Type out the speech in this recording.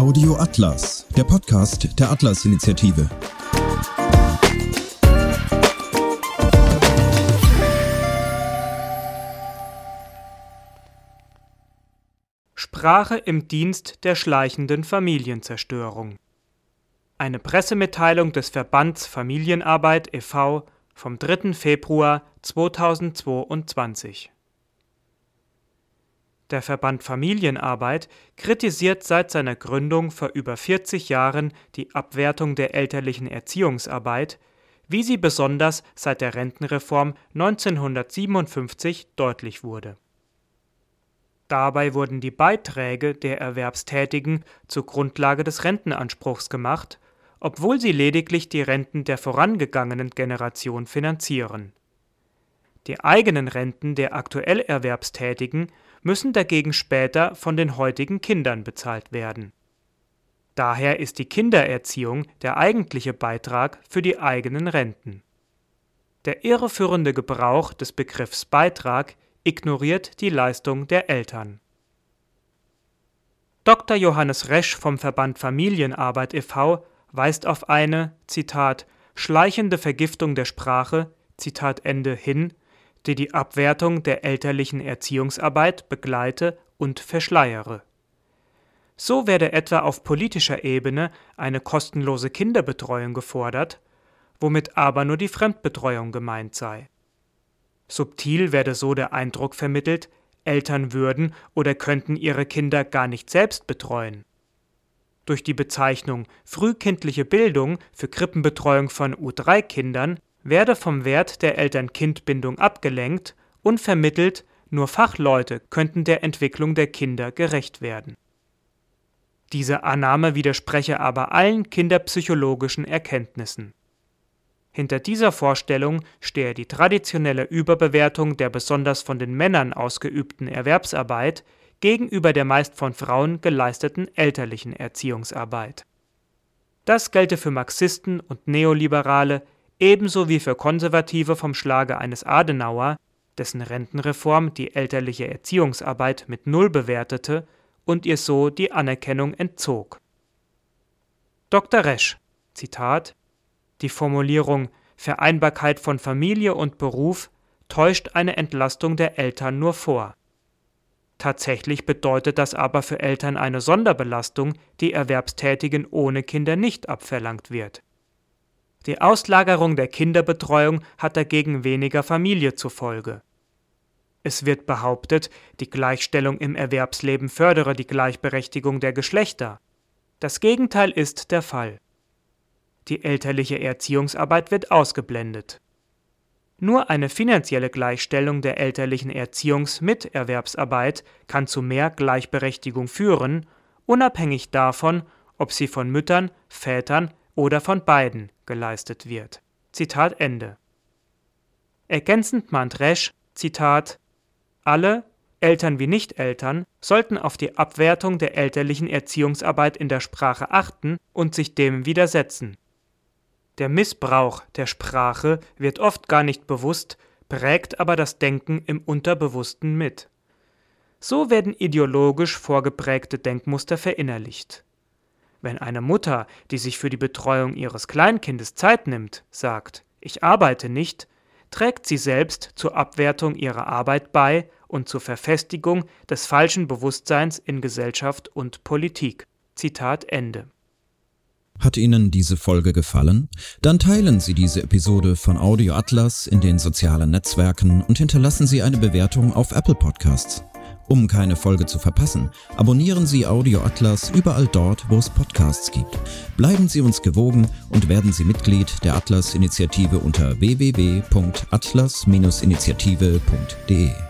Audio Atlas, der Podcast der Atlas-Initiative. Sprache im Dienst der schleichenden Familienzerstörung. Eine Pressemitteilung des Verbands Familienarbeit e.V. vom 3. Februar 2022 der Verband Familienarbeit kritisiert seit seiner Gründung vor über 40 Jahren die Abwertung der elterlichen Erziehungsarbeit, wie sie besonders seit der Rentenreform 1957 deutlich wurde. Dabei wurden die Beiträge der Erwerbstätigen zur Grundlage des Rentenanspruchs gemacht, obwohl sie lediglich die Renten der vorangegangenen Generation finanzieren. Die eigenen Renten der aktuell Erwerbstätigen müssen dagegen später von den heutigen Kindern bezahlt werden. Daher ist die Kindererziehung der eigentliche Beitrag für die eigenen Renten. Der irreführende Gebrauch des Begriffs Beitrag ignoriert die Leistung der Eltern. Dr. Johannes Resch vom Verband Familienarbeit e.V. weist auf eine, Zitat, schleichende Vergiftung der Sprache, Zitat Ende hin, die die Abwertung der elterlichen Erziehungsarbeit begleite und verschleiere. So werde etwa auf politischer Ebene eine kostenlose Kinderbetreuung gefordert, womit aber nur die Fremdbetreuung gemeint sei. Subtil werde so der Eindruck vermittelt, Eltern würden oder könnten ihre Kinder gar nicht selbst betreuen. Durch die Bezeichnung frühkindliche Bildung für Krippenbetreuung von U3-Kindern werde vom Wert der Eltern-Kind-Bindung abgelenkt und vermittelt, nur Fachleute könnten der Entwicklung der Kinder gerecht werden. Diese Annahme widerspreche aber allen kinderpsychologischen Erkenntnissen. Hinter dieser Vorstellung stehe die traditionelle Überbewertung der besonders von den Männern ausgeübten Erwerbsarbeit gegenüber der meist von Frauen geleisteten elterlichen Erziehungsarbeit. Das gelte für Marxisten und Neoliberale ebenso wie für Konservative vom Schlage eines Adenauer, dessen Rentenreform die elterliche Erziehungsarbeit mit Null bewertete und ihr so die Anerkennung entzog. Dr. Resch, Zitat, die Formulierung Vereinbarkeit von Familie und Beruf täuscht eine Entlastung der Eltern nur vor. Tatsächlich bedeutet das aber für Eltern eine Sonderbelastung, die Erwerbstätigen ohne Kinder nicht abverlangt wird. Die Auslagerung der Kinderbetreuung hat dagegen weniger Familie zur Folge. Es wird behauptet, die Gleichstellung im Erwerbsleben fördere die Gleichberechtigung der Geschlechter. Das Gegenteil ist der Fall. Die elterliche Erziehungsarbeit wird ausgeblendet. Nur eine finanzielle Gleichstellung der elterlichen Erziehungs- mit Erwerbsarbeit kann zu mehr Gleichberechtigung führen, unabhängig davon, ob sie von Müttern, Vätern oder von beiden geleistet wird. Zitat Ende. Ergänzend mahnt Resch, Zitat, alle, Eltern wie Nicht-Eltern, sollten auf die Abwertung der elterlichen Erziehungsarbeit in der Sprache achten und sich dem widersetzen. Der Missbrauch der Sprache wird oft gar nicht bewusst, prägt aber das Denken im Unterbewussten mit. So werden ideologisch vorgeprägte Denkmuster verinnerlicht. Wenn eine Mutter, die sich für die Betreuung ihres Kleinkindes Zeit nimmt, sagt, ich arbeite nicht, trägt sie selbst zur Abwertung ihrer Arbeit bei und zur Verfestigung des falschen Bewusstseins in Gesellschaft und Politik. Zitat Ende. Hat Ihnen diese Folge gefallen? Dann teilen Sie diese Episode von Audio Atlas in den sozialen Netzwerken und hinterlassen Sie eine Bewertung auf Apple Podcasts. Um keine Folge zu verpassen, abonnieren Sie Audio Atlas überall dort, wo es Podcasts gibt. Bleiben Sie uns gewogen und werden Sie Mitglied der Atlas-Initiative unter www.atlas-initiative.de.